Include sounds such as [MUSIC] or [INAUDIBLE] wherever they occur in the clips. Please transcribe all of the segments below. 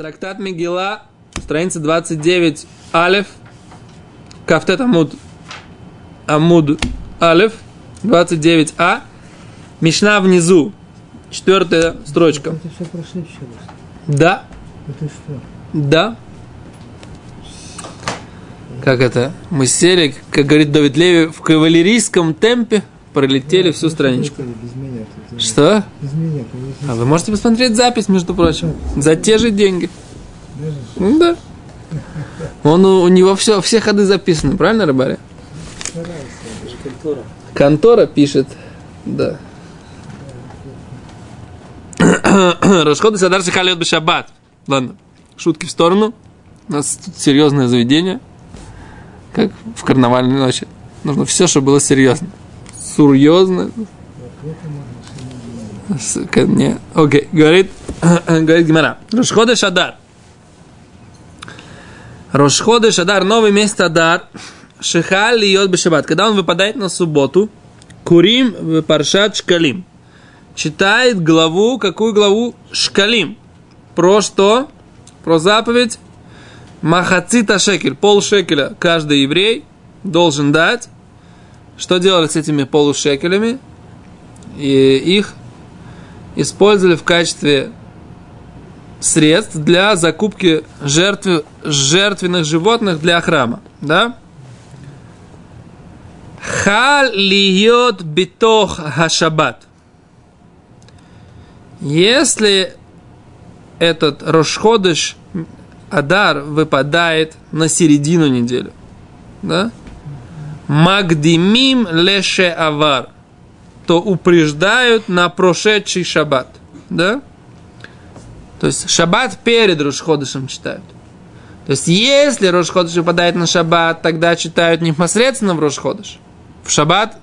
Трактат Мегила, страница 29, Алев, Кафтет Амуд, Амуд Алев, 29а, Мишна внизу, четвертая строчка. Это все прошли еще раз. Да, Это что? да. Как это? Мы сели, как говорит Давид Леви, в кавалерийском темпе пролетели всю страничку. Это Без меня тут. Что? А вы можете посмотреть запись, между прочим, за те же деньги. Ну да. Он, у, у него все, все ходы записаны, правильно, Рыбаря? контора. Контора пишет, да. [COUGHS] Расходы Садар Шахалет Бешаббат. Ладно, шутки в сторону. У нас тут серьезное заведение, как в карнавальной ночи. Нужно все, чтобы было серьезно. Серьезно. Не, окей, говорит, [CLEARS THROAT] говорит Гимара. Рошходы Шадар. Рошходы Шадар, новый месяц Адар. Шихаль льет бешабат. Когда он выпадает на субботу, Курим в Паршат Шкалим. Читает главу, какую главу? Шкалим. Про что? Про заповедь Махацита шекель. Пол шекеля каждый еврей должен дать. Что делали с этими полушекелями? И их использовали в качестве средств для закупки жертв, жертвенных животных для храма. Да? Хал льет битох хашабат. Если этот Рошходыш Адар выпадает на середину недели, да? Магдимим леше авар, то упреждают на прошедший шаббат, да? То есть шаббат перед Рошходышем читают. То есть если Рошходыш выпадает на шаббат, тогда читают непосредственно в Рошходыш. В шаббат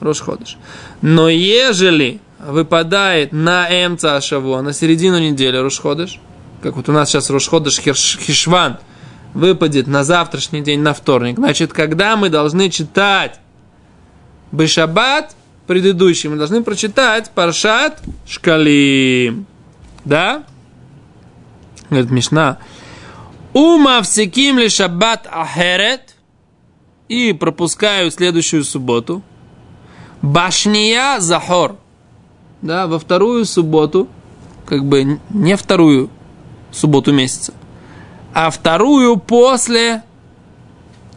Рошходыш. Но ежели выпадает на Эмца Ашаво, на середину недели Рошходыш, как вот у нас сейчас Рошходыш Хирш- Хишван, выпадет на завтрашний день, на вторник, значит, когда мы должны читать Бешаббат, предыдущий, мы должны прочитать Паршат Шкалим. Да? Говорит Мишна. Ума всеким ли шаббат ахерет и пропускаю следующую субботу. Башния захор. Да, во вторую субботу, как бы не вторую субботу месяца, а вторую после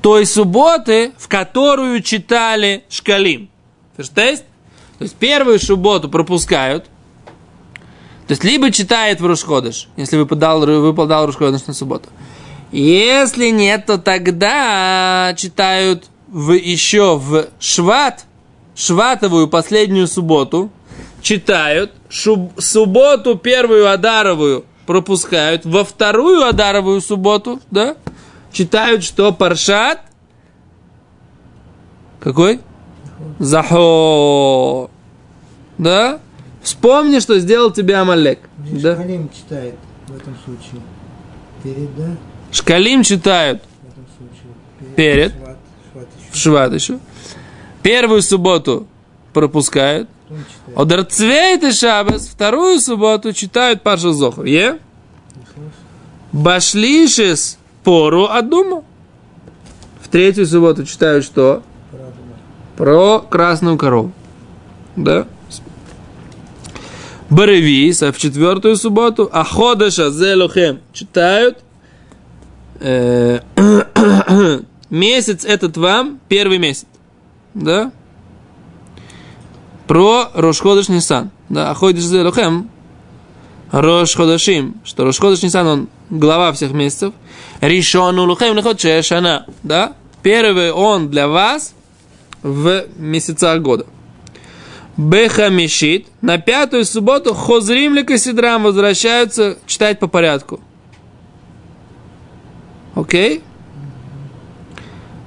той субботы, в которую читали шкалим. Ферштейст? То есть первую субботу пропускают, то есть либо читает в Рушходыш, если выпадал, выпадал Рушходыш на субботу. Если нет, то тогда читают в, еще в Шват, Шватовую последнюю субботу, читают, шуб- субботу первую Адаровую пропускают, во вторую Адаровую субботу, да, читают, что Паршат, какой? Захо. Да? Вспомни, что сделал тебе Амалек. Здесь Да? Халим читает в этом случае. Перед, да? Шкалим читают В этом случае. Перед. Шват, шват еще. в Шват еще. Первую субботу пропускают. Одерцвейт и Шабас вторую субботу читают Паша Зохар. Е? Башлишис пору Адума. В третью субботу читают что? Про красную корову. Да? Баревис, а в четвертую субботу Аходаша Зелухем читают э, [COUGHS] месяц этот вам, первый месяц. Да? Про Рошходыш Нисан. Да, Аходиш Зелухем Рошходашим, что Рошходыш Нисан, он глава всех месяцев. Ришон Улухем Лехот Шана. Да? Первый он для вас в месяцах года. Бехамишит. На пятую субботу Хозрим ли Касидрам возвращаются читать по порядку. Окей?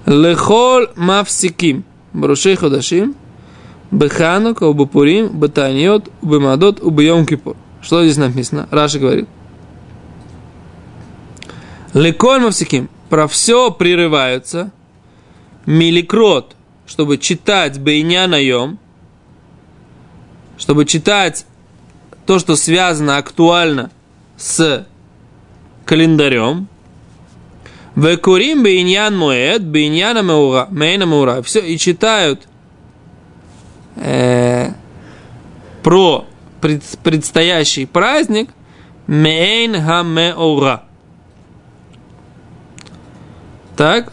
Лехол Мавсиким. Барушей Ходашим. Беханука, Убапурим, Батаньот, Убамадот, Убайом Кипур. Что здесь написано? Раша говорит. Леколь Мавсиким. Про все прерываются. Миликрот, чтобы читать Бейня наем, чтобы читать то, что связано актуально с календарем, Векурим бейньян муэд, бейньяна меура, мейна меура. Все, и читают э, про пред, предстоящий праздник мейн хамеура. Так?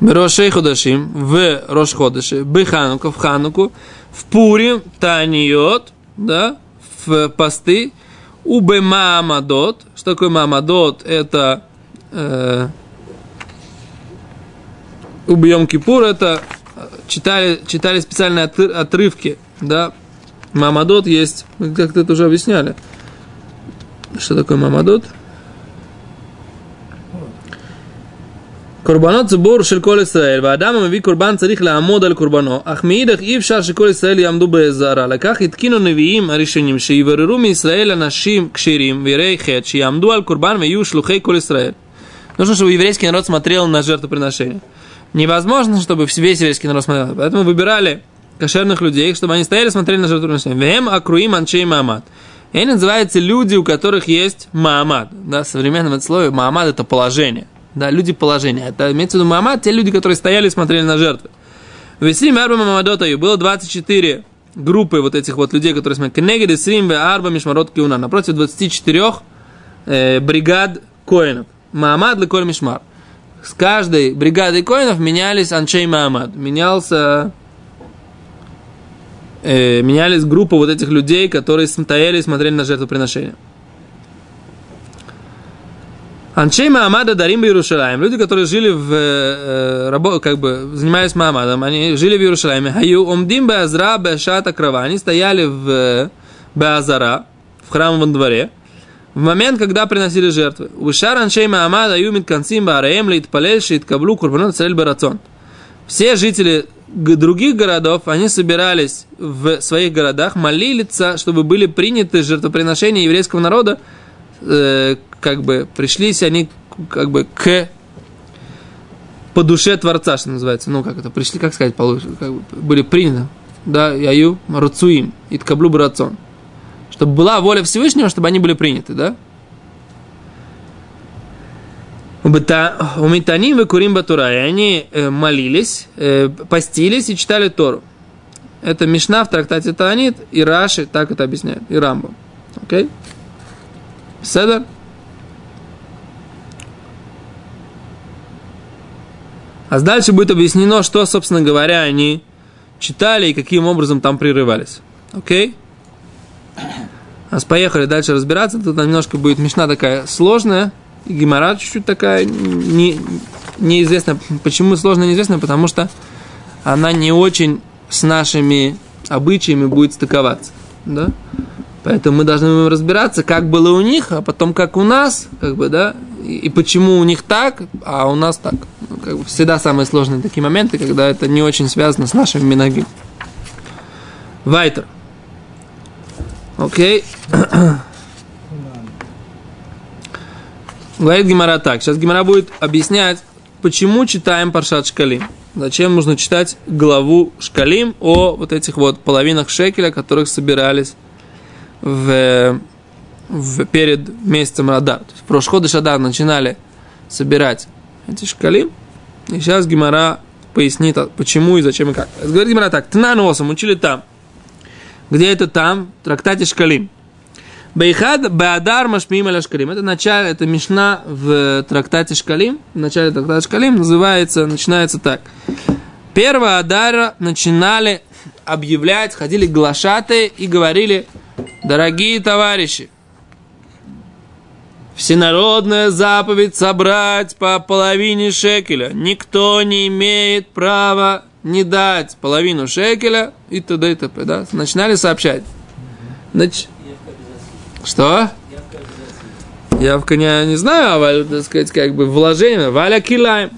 Рошей Ходашим, в Рош Ходаши, Бехануку, в Хануку, в Пурим, Таниот, да, в посты, Убе Маамадот. Что такое Маамадот? Это э, Убе Йом Кипур, это читали, читали специальные отрывки, да. Мамадот есть, мы как-то это уже объясняли. Что такое Мамадот? קורבנות ציבור של כל ישראל, והאדם המביא קורבן צריך לעמוד על קורבנו, אך מאידך אי אפשר שכל ישראל יעמדו באזהרה. לכך התקינו נביאים הראשונים שיבררו מישראל אנשים כשירים ויראי חטא, שיעמדו על קורבן ויהיו שלוחי כל ישראל. Нужно, чтобы еврейский народ смотрел на жертвоприношение. Невозможно, чтобы весь еврейский народ смотрел. Поэтому выбирали кошерных людей, чтобы они стояли и смотрели на жертвоприношение. Вем акруим анчей маамад. И они называются люди, у которых есть маамад. Да, в современном слове маамад это положение. Да, люди положения. Это имеется в виду Мамад, те люди, которые стояли и смотрели на жертвы. В Исрим Арба Мамадотаю было 24 группы вот этих вот людей, которые смотрели. Кенегед Исрим Арба Мишмарот Киуна. Напротив 24 э, бригад коинов. Маамад Леколь Мишмар. С каждой бригадой коинов менялись Анчей Маамад. Менялся э, менялись группы вот этих людей, которые стояли и смотрели на жертвоприношение. Анчей Маамада Дарим в Иерусалиме. Люди, которые жили в, э, рабо, как бы, занимались Маамадом, они жили в Иерусалиме. Хаю Омдим Беазра Бешата Крава. Они стояли в Беазара, в храмовом дворе, в момент, когда приносили жертвы. Ушар Маамада Юмит Кансим Бараем Шит Каблу Курбанот Барацон. Все жители других городов, они собирались в своих городах молиться, чтобы были приняты жертвоприношения еврейского народа, э, как бы пришлись они как бы к по душе Творца, что называется. Ну, как это, пришли, как сказать, получше, как бы, были приняты. Да, яю рацуим, и ткаблю брацон. Чтобы была воля Всевышнего, чтобы они были приняты, да? У Митаним и Курим Батура, и они э, молились, э, постились и читали Тору. Это Мишна в трактате Таанит, и Раши так это объясняет, и Рамбо. Окей? Okay? Седер? А дальше будет объяснено, что, собственно говоря, они читали и каким образом там прерывались. Окей? А поехали дальше разбираться. Тут немножко будет мешна такая сложная. Гемора чуть-чуть такая не, неизвестная. Почему сложная, неизвестная? Потому что она не очень с нашими обычаями будет стыковаться. Да? Поэтому мы должны разбираться, как было у них, а потом как у нас, как бы, да, и, и почему у них так, а у нас так. Ну, как бы всегда самые сложные такие моменты, когда это не очень связано с нашими миноги. Вайтер. Окей. Говорит Гимара так. Сейчас Гимара будет объяснять, почему читаем Паршат Шкалим. Зачем нужно читать главу Шкалим о вот этих вот половинах шекеля, которых собирались в, в, перед месяцем Адар. То есть в Прошходыш Адар начинали собирать эти шкалим. И сейчас Гимара пояснит, почему и зачем и как. Говорит Гимара так. Тнаносом учили там. Где это там? В трактате Шкалим. Бейхад Баадар Машмим Аля Шкалим. Это начало, это Мишна в трактате Шкалим. В начале трактата Шкалим называется, начинается так. Первого Адара начинали объявлять, ходили глашаты и говорили – Дорогие товарищи, всенародная заповедь собрать по половине шекеля. Никто не имеет права не дать половину шекеля и т.д. и т.п. Да? Начинали сообщать. Нач... Что? Явка не, не знаю, а, так сказать, как бы вложение. Валя килаем.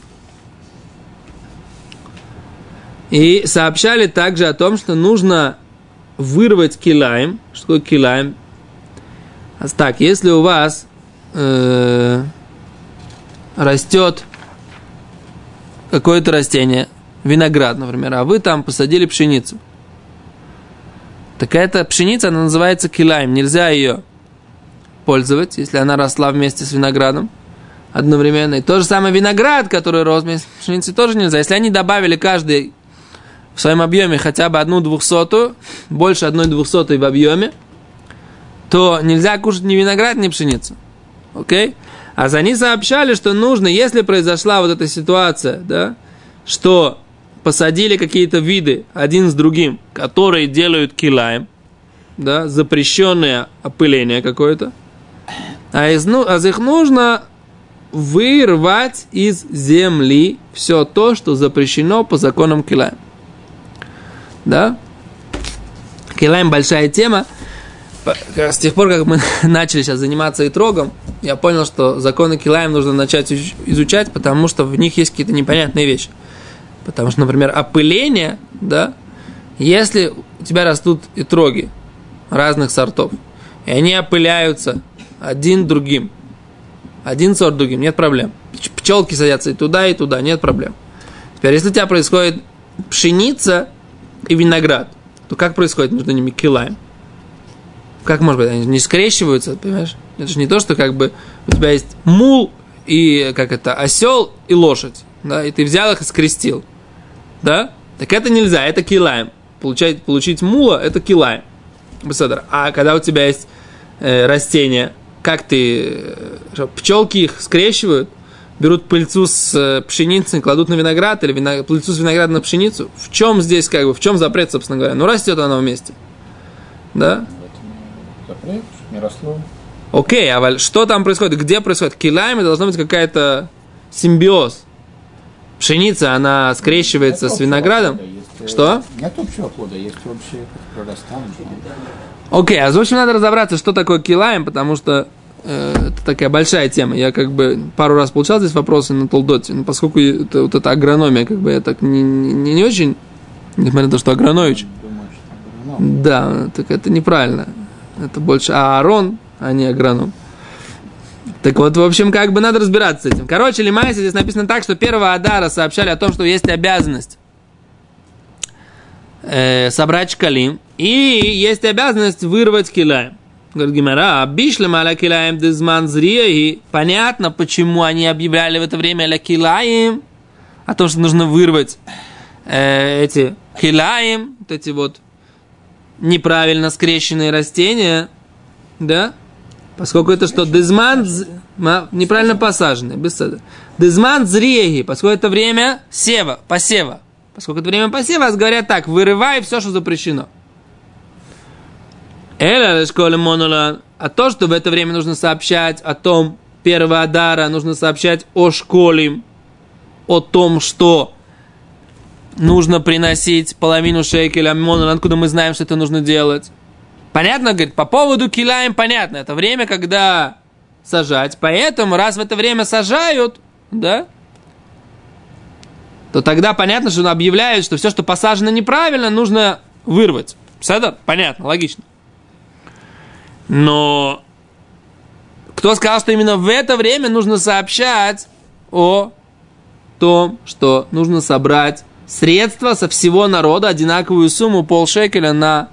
И сообщали также о том, что нужно вырвать килаем. Что такое килаем? Так, если у вас э, растет какое-то растение, виноград, например, а вы там посадили пшеницу, так эта пшеница, она называется килаем, нельзя ее пользовать, если она росла вместе с виноградом одновременно. И то же самое виноград, который рос вместе с пшеницей, тоже нельзя. Если они добавили каждый в своем объеме хотя бы одну двухсотую, больше одной двухсотой в объеме, то нельзя кушать ни виноград, ни пшеницу. Окей? А за они сообщали, что нужно, если произошла вот эта ситуация, да, что посадили какие-то виды один с другим, которые делают килаем, да, запрещенное опыление какое-то, а из, ну, а их нужно вырвать из земли все то, что запрещено по законам килаем. Да? Килаем большая тема. С тех пор, как мы [LAUGHS] начали сейчас заниматься итрогом, я понял, что законы Килаем нужно начать изучать, потому что в них есть какие-то непонятные вещи. Потому что, например, опыление, да, если у тебя растут итроги разных сортов, и они опыляются один другим, один сорт другим, нет проблем. Пчелки садятся и туда, и туда, нет проблем. Теперь, если у тебя происходит пшеница и виноград, то как происходит между ними килаем? Как может быть? Они не скрещиваются, понимаешь? Это же не то, что как бы у тебя есть мул и как это, осел и лошадь, да, и ты взял их и скрестил, да? Так это нельзя, это килаем. Получать, получить мула – это килаем. А когда у тебя есть э, растения, как ты, э, пчелки их скрещивают, берут пыльцу с э, пшеницы, кладут на виноград, или виноград, пыльцу с винограда на пшеницу. В чем здесь, как бы, в чем запрет, собственно говоря? Ну, растет она вместе. Да? Запрет, не росло. Окей, а что там происходит? Где происходит? Килами должна быть какая-то симбиоз. Пшеница, она скрещивается с виноградом. есть, Что? Нет общего плода, есть общее прорастание. Окей, а в общем надо разобраться, что такое килаем, потому что э, это такая большая тема. Я как бы пару раз получал здесь вопросы на Толдоте, но поскольку это, вот эта агрономия, как бы я так не, не, не очень, несмотря на то, что Агранович, Думаю, что агроном. да, так это неправильно. Это больше Аарон, а не агроном. Так вот, в общем, как бы надо разбираться с этим. Короче, Лимайса здесь написано так, что первого Адара сообщали о том, что есть обязанность э, собрать шкалим, и есть обязанность вырвать килаем. Говорит Гимара, а бишлем аля килаем дезман и Понятно, почему они объявляли в это время аля килаем, о том, что нужно вырвать э, эти килаем, вот эти вот неправильно скрещенные растения, да, поскольку это что, дезман, неправильно посаженные, без. Дезман зреги, поскольку это время сева, посева. Поскольку это время посева, говорят так, вырывай все, что запрещено. А то, что в это время нужно сообщать о том, первого Адара, нужно сообщать о школе, о том, что нужно приносить половину шекеля откуда мы знаем, что это нужно делать. Понятно, говорит, по поводу килаем понятно, это время, когда сажать, поэтому раз в это время сажают, да, то тогда понятно, что он объявляет, что все, что посажено неправильно, нужно вырвать. Седор? Понятно, логично. Но кто сказал, что именно в это время нужно сообщать о том, что нужно собрать средства со всего народа, одинаковую сумму, полшекеля на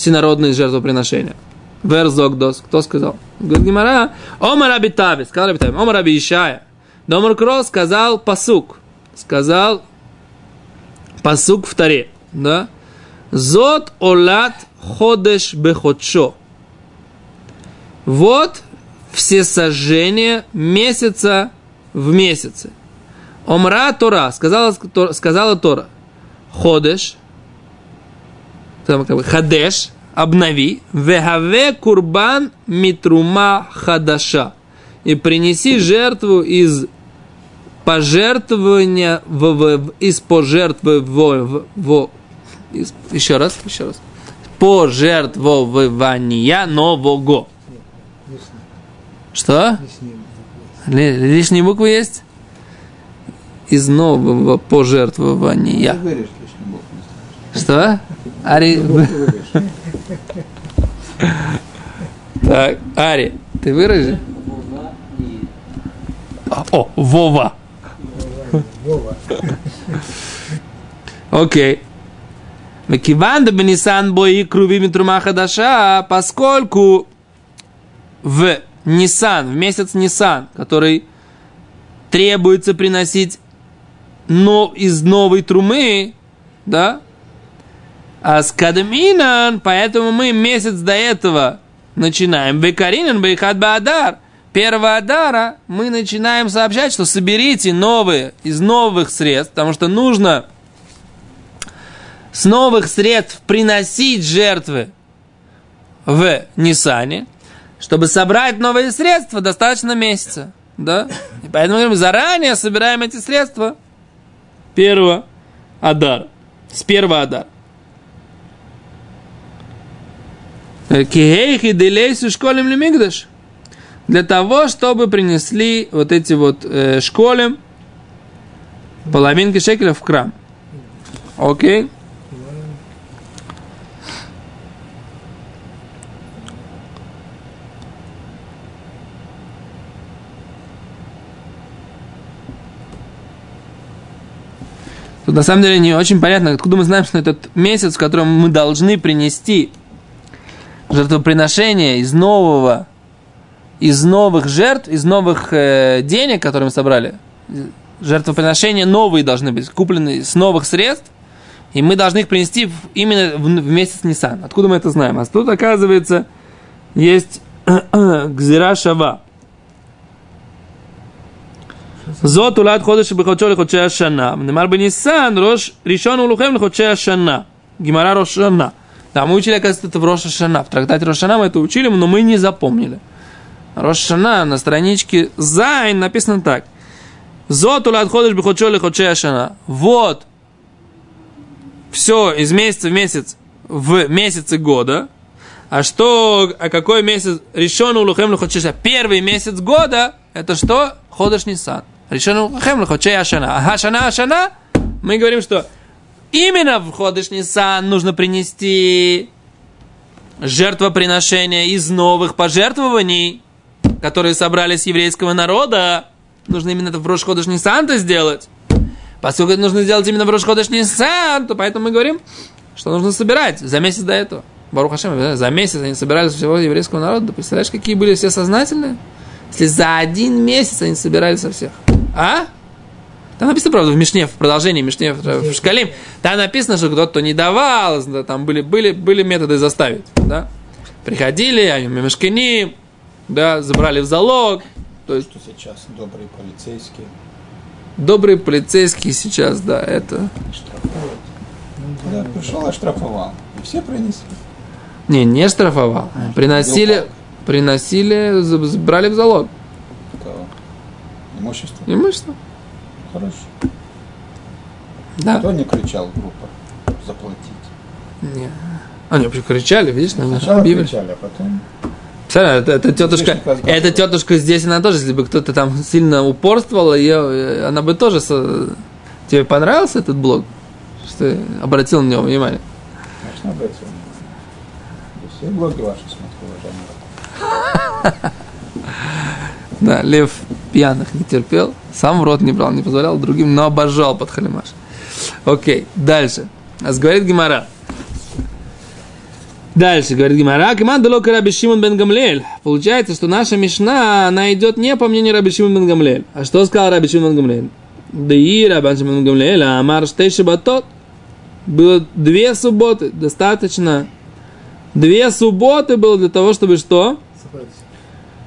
всенародные жертвоприношения. Верзогдос. Кто сказал? Говорит Гимара, Омар Абитави, сказал Абитави, Омар Аби Ишая. Домар Кро сказал пасук. Сказал пасук в таре. Да? Зот олат ходеш беходшо. Вот все сожжения месяца в месяце. Омра Тора, сказала, сказала Тора, ходеш, там как бы хадеш, обнови, вехаве курбан митрума хадаша, и принеси жертву из пожертвования, в, в- из пожертвования, в, в- из- еще раз, еще раз, пожертвования нового. Что? лишние буквы. Ли- Лишние буквы есть? Из нового пожертвования. Что? Ари... Так, Ари, ты выразишь? А, О, Вова. Вова. Окей. Мекиван да бенисан бои круви митрума хадаша, поскольку в Нисан, в месяц Нисан, который требуется приносить но из новой трумы, да, а с кадминан, поэтому мы месяц до этого начинаем. Бекаринан, бейхат баадар. Первого адара мы начинаем сообщать, что соберите новые из новых средств, потому что нужно с новых средств приносить жертвы в Нисане, чтобы собрать новые средства, достаточно месяца. Да? И поэтому мы заранее собираем эти средства первого Адара. С первого Адара. Кихейхи делейсу школем лемигдаш. Для того, чтобы принесли вот эти вот э, школем половинки шекеля в храм. Окей? Тут на самом деле не очень понятно, откуда мы знаем, что этот месяц, в котором мы должны принести жертвоприношение из нового, из новых жертв, из новых э, денег, которые мы собрали, жертвоприношения новые должны быть, куплены с новых средств, и мы должны их принести в, именно в, в месяц Нисан. Откуда мы это знаем? А тут, оказывается, есть [CLEARS THROAT] Гзира Шава. Зот улад ходыш бихочо лихоче ашана. Немар бе Нисан, рош решен улухем лихоче ашана. Гимара рош ашана. Да, мы учили, оказывается, это в Роша Шана. В трактате Рошана мы это учили, но мы не запомнили. Рошана на страничке Зайн написано так. Зот улад ходишь бы ходшо ходшея шана. Вот все из месяца в месяц в месяцы года. А что, а какой месяц? Решен улухем лухочеша. Первый месяц года, это что? Ходыш Нисан. Решен улухем лухочея шана. Ага, шана, шана. Мы говорим, что именно в Ходыш Нисан нужно принести жертвоприношение из новых пожертвований, которые собрали с еврейского народа. Нужно именно это в Рош Ходыш Нисан-то сделать. Поскольку это нужно сделать именно в Рош Ходыш Нисан, то поэтому мы говорим, что нужно собирать за месяц до этого. Барух Хашем, за месяц они собирались всего еврейского народа. Ты представляешь, какие были все сознательные? Если за один месяц они собирали со всех. А? Там написано, правда, в Мишне, в продолжении Мишне, в Шкалим, там написано, что кто-то не давал, да, там были, были, были методы заставить, да. Приходили, они мешкини, да, забрали в залог, то есть Что сейчас добрые полицейские добрые полицейские сейчас, да, это... штрафуют. Да, пришел, оштрафовал. И все принесли. Не, не штрафовал. Приносили, приносили, з- брали в залог Кого? Имущество. имущество. Хорошо. Да. Кто не кричал группа заплатить? Не. Они вообще кричали, видишь, на Сначала объявили. кричали, а потом это, это тетушка, эта тетушка здесь, она тоже, если бы кто-то там сильно упорствовал, ее, она бы тоже... со- Тебе понравился этот блог? Что ты обратил на него внимание? конечно обратил внимание. Все блоги ваши смотрю, уважаемые. [LAUGHS] Да, лев пьяных не терпел, сам в рот не брал, не позволял другим, но обожал под халимаш. Окей, дальше. А говорит Гимара. Дальше, говорит Гимара, Киман дало Раби Шимон бен Гамлель. Получается, что наша Мишна, она идет не по мнению Раби Шимон бен Гамлель. А что сказал Раби Шимон бен Гамлель? Да и Раби Шимон бен Гамлель, а Амар Штей Шабатот. Было две субботы, достаточно. Две субботы было для того, чтобы что? Собрать.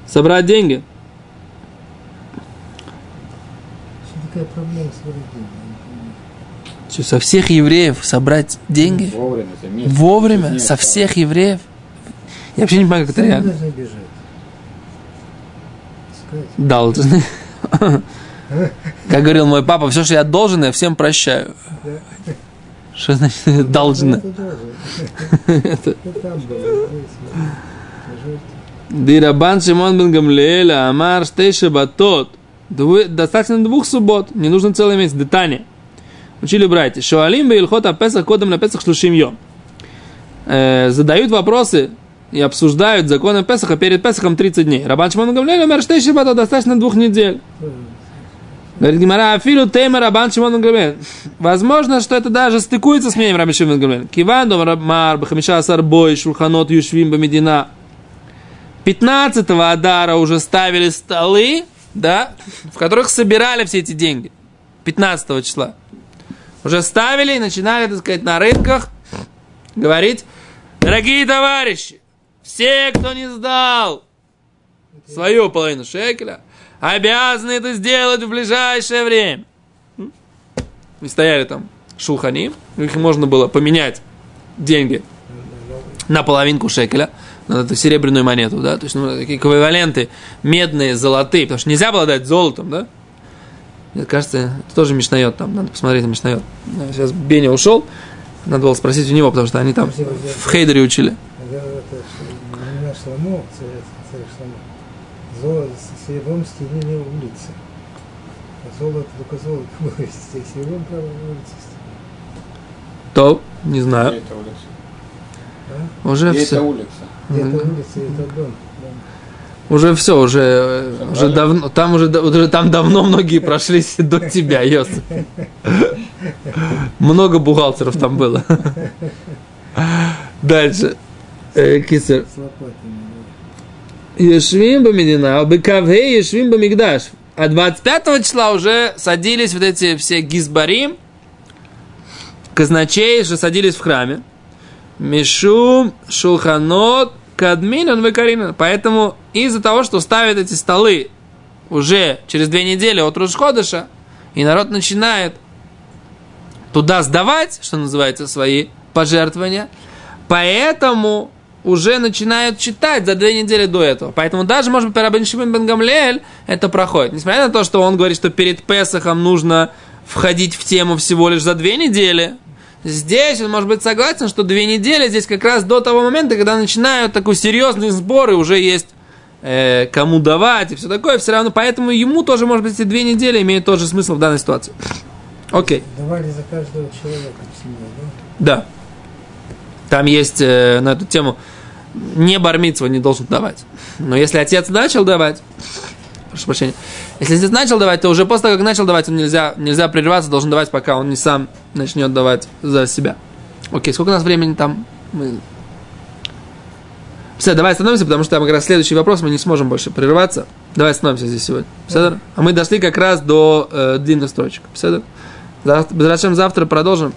Собрать деньги. Что такая проблема с? Что, со всех евреев собрать деньги? Вовремя, месяц. Вовремя? Нет, Со всех евреев? Я вообще не понимаю, как это Сами реально. должны бежать. Сказать. Должны. Как говорил мой папа, все, что я должен, я всем прощаю. Что значит? Это. Это здесь, вот. Дирабан Шимон бен Амар Штейша Батот. Достаточно двух суббот, не нужно целый месяц. Детание. Учили братья. Шуалим бе Илхот Апесах кодом на Песах шлушим йом. Э, Задают вопросы и обсуждают законы Песаха перед Песахом 30 дней. Рабан Шимон Амар Штейша Батот, достаточно двух недель. Говорит Гимара, афилу тема Рабан Шимон. Возможно, что это даже стыкуется с мнением Рабан Шимон бен Гамлеэль. Киван дом Рабмар, Бахамиша Асар Бой, Шулханот Юшвим Бамедина. 15 Адара уже ставили столы, да, в которых собирали все эти деньги. 15 числа. Уже ставили и начинали, так сказать, на рынках говорить, дорогие товарищи, все, кто не сдал свою половину шекеля, обязаны это сделать в ближайшее время. И стояли там шулхани, их можно было поменять деньги на половинку шекеля, эту серебряную монету, да, то есть ну, такие эквиваленты медные, золотые, потому что нельзя было дать золотом, да. Мне кажется, это тоже мешнает там, надо посмотреть на мешнает. Сейчас Беня ушел, надо было спросить у него, потому что они там в Хейдере учили. Серебром стеклили улицы. А золото, только золото [LAUGHS] было серебром, правда, улицы. То, не знаю, эта улица? Уже эта все. улица? Это улица, это дом. Уже все, уже, э, уже Собрали? давно, там уже, уже там давно многие [LAUGHS] прошлись [LAUGHS] до тебя, Йосиф. [LAUGHS] Много бухгалтеров там было. Дальше. Э, Кисер. Ешвим Бамедина, Бекаве Ешвим Бамигдаш. А 25 числа уже садились вот эти все гизбарим, казначеи, что садились в храме. Мишум, Шулханот, Кадминан, Векаринан. Поэтому из-за того, что ставят эти столы уже через две недели от Рушходыша, и народ начинает туда сдавать, что называется, свои пожертвования, поэтому уже начинают читать за две недели до этого. Поэтому даже, может быть, Рабин Шимон бен Гамлиэль это проходит. Несмотря на то, что он говорит, что перед Песохом нужно входить в тему всего лишь за две недели, здесь он может быть согласен, что две недели здесь как раз до того момента, когда начинают такой серьезный сбор, и уже есть э, кому давать и все такое, все равно, поэтому ему тоже, может быть, эти две недели имеют тот же смысл в данной ситуации. Окей. Давали за каждого человека в семье, да? Да. Там есть э, на эту тему не бармитсва не должен давать. Но если отец начал давать, прошу прощения, если отец начал давать, то уже после того, как начал давать, он нельзя, нельзя прерываться, должен давать, пока он не сам начнет давать за себя. Окей, сколько у нас времени там? Мы... Все, давай остановимся, потому что там как раз следующий вопрос, мы не сможем больше прерываться. Давай остановимся здесь сегодня. Все, А мы дошли как раз до э, длинных строчек. Зачем завтра продолжим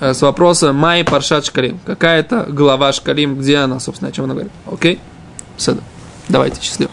э, с вопроса Май Паршат Шкалим. Какая это глава Шкалим, где она, собственно, о чем она говорит. Окей? Все, давайте, счастливо.